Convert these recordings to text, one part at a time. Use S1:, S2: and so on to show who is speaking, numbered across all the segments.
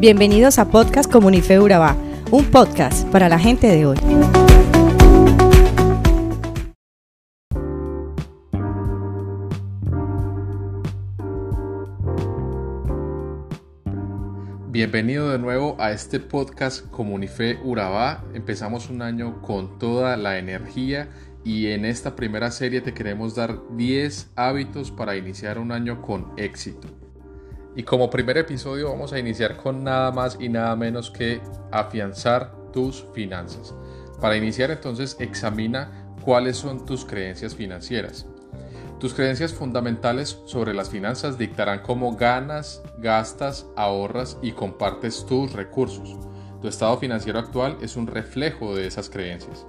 S1: Bienvenidos a Podcast Comunife Urabá, un podcast para la gente de hoy.
S2: Bienvenido de nuevo a este podcast Comunife Urabá. Empezamos un año con toda la energía y en esta primera serie te queremos dar 10 hábitos para iniciar un año con éxito. Y como primer episodio vamos a iniciar con nada más y nada menos que afianzar tus finanzas. Para iniciar entonces examina cuáles son tus creencias financieras. Tus creencias fundamentales sobre las finanzas dictarán cómo ganas, gastas, ahorras y compartes tus recursos. Tu estado financiero actual es un reflejo de esas creencias.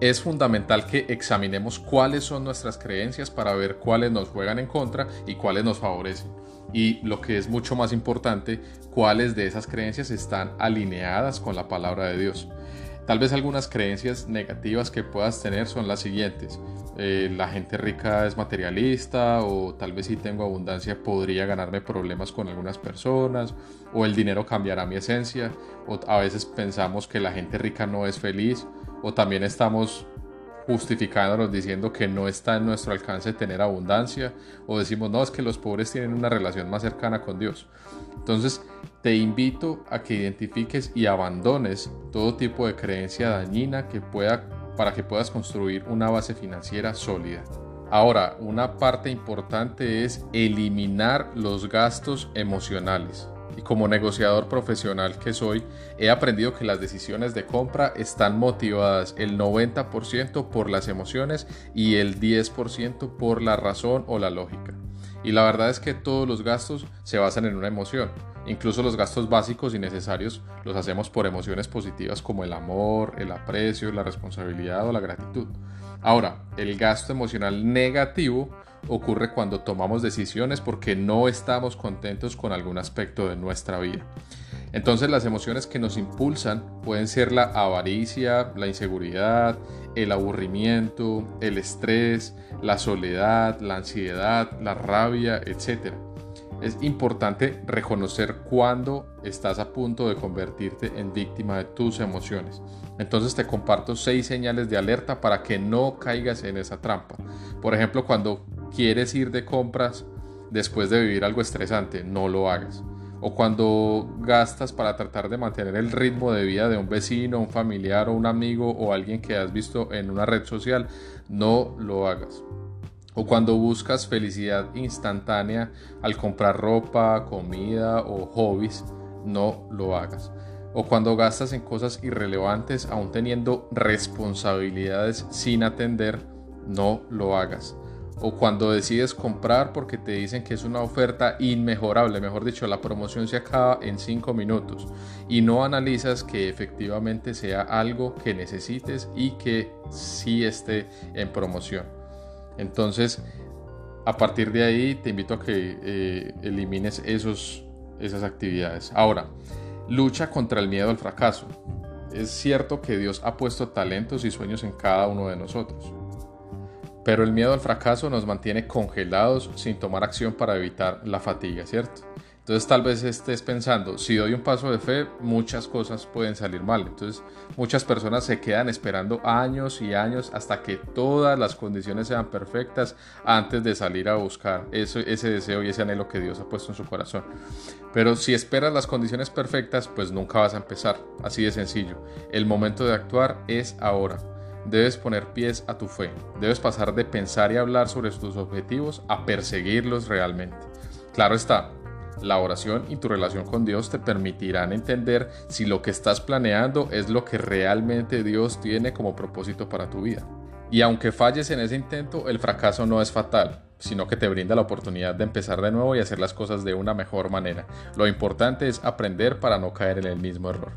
S2: Es fundamental que examinemos cuáles son nuestras creencias para ver cuáles nos juegan en contra y cuáles nos favorecen y lo que es mucho más importante, cuáles de esas creencias están alineadas con la palabra de Dios. Tal vez algunas creencias negativas que puedas tener son las siguientes. Eh, la gente rica es materialista o tal vez si tengo abundancia podría ganarme problemas con algunas personas o el dinero cambiará mi esencia o a veces pensamos que la gente rica no es feliz o también estamos justificándonos diciendo que no está en nuestro alcance tener abundancia o decimos no, es que los pobres tienen una relación más cercana con Dios. Entonces te invito a que identifiques y abandones todo tipo de creencia dañina que pueda para que puedas construir una base financiera sólida. Ahora, una parte importante es eliminar los gastos emocionales y como negociador profesional que soy, he aprendido que las decisiones de compra están motivadas el 90% por las emociones y el 10% por la razón o la lógica. Y la verdad es que todos los gastos se basan en una emoción. Incluso los gastos básicos y necesarios los hacemos por emociones positivas como el amor, el aprecio, la responsabilidad o la gratitud. Ahora, el gasto emocional negativo ocurre cuando tomamos decisiones porque no estamos contentos con algún aspecto de nuestra vida. Entonces las emociones que nos impulsan pueden ser la avaricia, la inseguridad, el aburrimiento, el estrés, la soledad, la ansiedad, la rabia, etc. Es importante reconocer cuando estás a punto de convertirte en víctima de tus emociones. Entonces te comparto seis señales de alerta para que no caigas en esa trampa. Por ejemplo, cuando quieres ir de compras después de vivir algo estresante, no lo hagas. O cuando gastas para tratar de mantener el ritmo de vida de un vecino, un familiar o un amigo o alguien que has visto en una red social, no lo hagas. O cuando buscas felicidad instantánea al comprar ropa, comida o hobbies, no lo hagas. O cuando gastas en cosas irrelevantes aún teniendo responsabilidades sin atender, no lo hagas o cuando decides comprar porque te dicen que es una oferta inmejorable, mejor dicho, la promoción se acaba en 5 minutos y no analizas que efectivamente sea algo que necesites y que sí esté en promoción. Entonces, a partir de ahí te invito a que eh, elimines esos, esas actividades. Ahora, lucha contra el miedo al fracaso. Es cierto que Dios ha puesto talentos y sueños en cada uno de nosotros pero el miedo al fracaso nos mantiene congelados sin tomar acción para evitar la fatiga, ¿cierto? Entonces tal vez estés pensando, si doy un paso de fe, muchas cosas pueden salir mal. Entonces muchas personas se quedan esperando años y años hasta que todas las condiciones sean perfectas antes de salir a buscar ese, ese deseo y ese anhelo que Dios ha puesto en su corazón. Pero si esperas las condiciones perfectas, pues nunca vas a empezar. Así de sencillo. El momento de actuar es ahora. Debes poner pies a tu fe. Debes pasar de pensar y hablar sobre tus objetivos a perseguirlos realmente. Claro está, la oración y tu relación con Dios te permitirán entender si lo que estás planeando es lo que realmente Dios tiene como propósito para tu vida. Y aunque falles en ese intento, el fracaso no es fatal, sino que te brinda la oportunidad de empezar de nuevo y hacer las cosas de una mejor manera. Lo importante es aprender para no caer en el mismo error.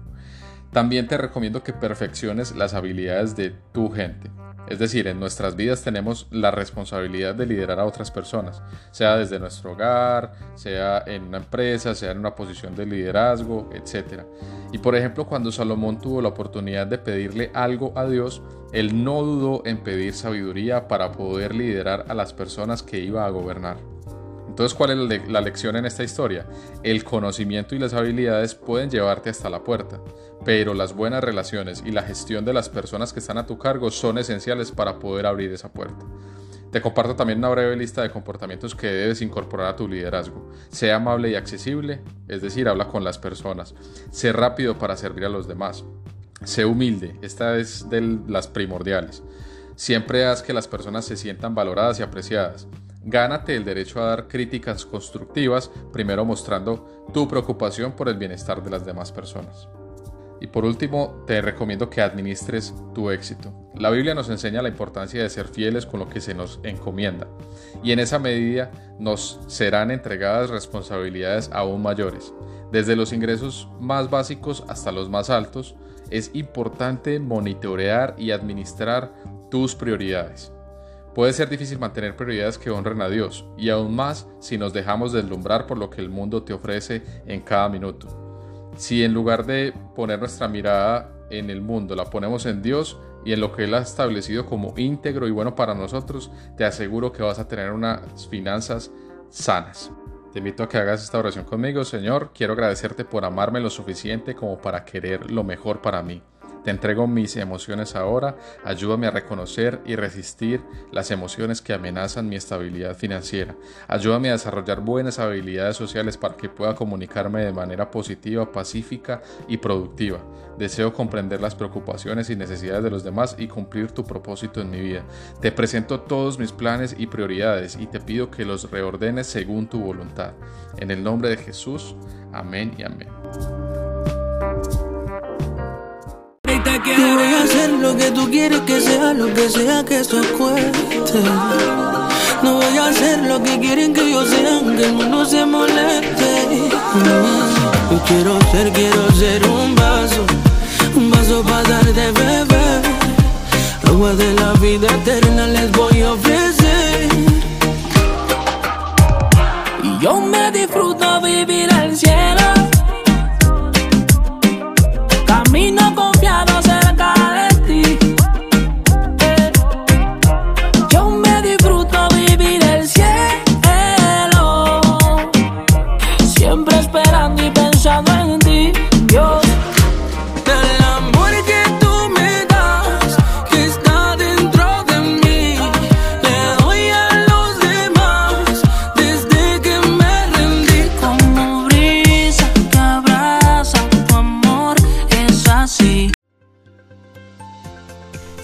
S2: También te recomiendo que perfecciones las habilidades de tu gente. Es decir, en nuestras vidas tenemos la responsabilidad de liderar a otras personas, sea desde nuestro hogar, sea en una empresa, sea en una posición de liderazgo, etc. Y por ejemplo, cuando Salomón tuvo la oportunidad de pedirle algo a Dios, él no dudó en pedir sabiduría para poder liderar a las personas que iba a gobernar. Entonces, ¿cuál es la lección en esta historia? El conocimiento y las habilidades pueden llevarte hasta la puerta, pero las buenas relaciones y la gestión de las personas que están a tu cargo son esenciales para poder abrir esa puerta. Te comparto también una breve lista de comportamientos que debes incorporar a tu liderazgo. Sea amable y accesible, es decir, habla con las personas. Sé rápido para servir a los demás. Sé humilde, esta es de las primordiales. Siempre haz que las personas se sientan valoradas y apreciadas. Gánate el derecho a dar críticas constructivas, primero mostrando tu preocupación por el bienestar de las demás personas. Y por último, te recomiendo que administres tu éxito. La Biblia nos enseña la importancia de ser fieles con lo que se nos encomienda, y en esa medida nos serán entregadas responsabilidades aún mayores. Desde los ingresos más básicos hasta los más altos, es importante monitorear y administrar tus prioridades. Puede ser difícil mantener prioridades que honren a Dios, y aún más si nos dejamos deslumbrar por lo que el mundo te ofrece en cada minuto. Si en lugar de poner nuestra mirada en el mundo la ponemos en Dios y en lo que Él ha establecido como íntegro y bueno para nosotros, te aseguro que vas a tener unas finanzas sanas. Te invito a que hagas esta oración conmigo, Señor. Quiero agradecerte por amarme lo suficiente como para querer lo mejor para mí. Te entrego mis emociones ahora, ayúdame a reconocer y resistir las emociones que amenazan mi estabilidad financiera. Ayúdame a desarrollar buenas habilidades sociales para que pueda comunicarme de manera positiva, pacífica y productiva. Deseo comprender las preocupaciones y necesidades de los demás y cumplir tu propósito en mi vida. Te presento todos mis planes y prioridades y te pido que los reordenes según tu voluntad. En el nombre de Jesús, amén y amén.
S3: Yo voy a hacer lo que tú quieres que sea, lo que sea que eso cueste. No voy a hacer lo que quieren que yo sea, que el mundo se moleste. Yo quiero ser, quiero ser un vaso, un vaso para dar de beber. Agua de la vida eterna les voy a ofrecer. Y yo me disfruto vivir al cielo. Camino confiado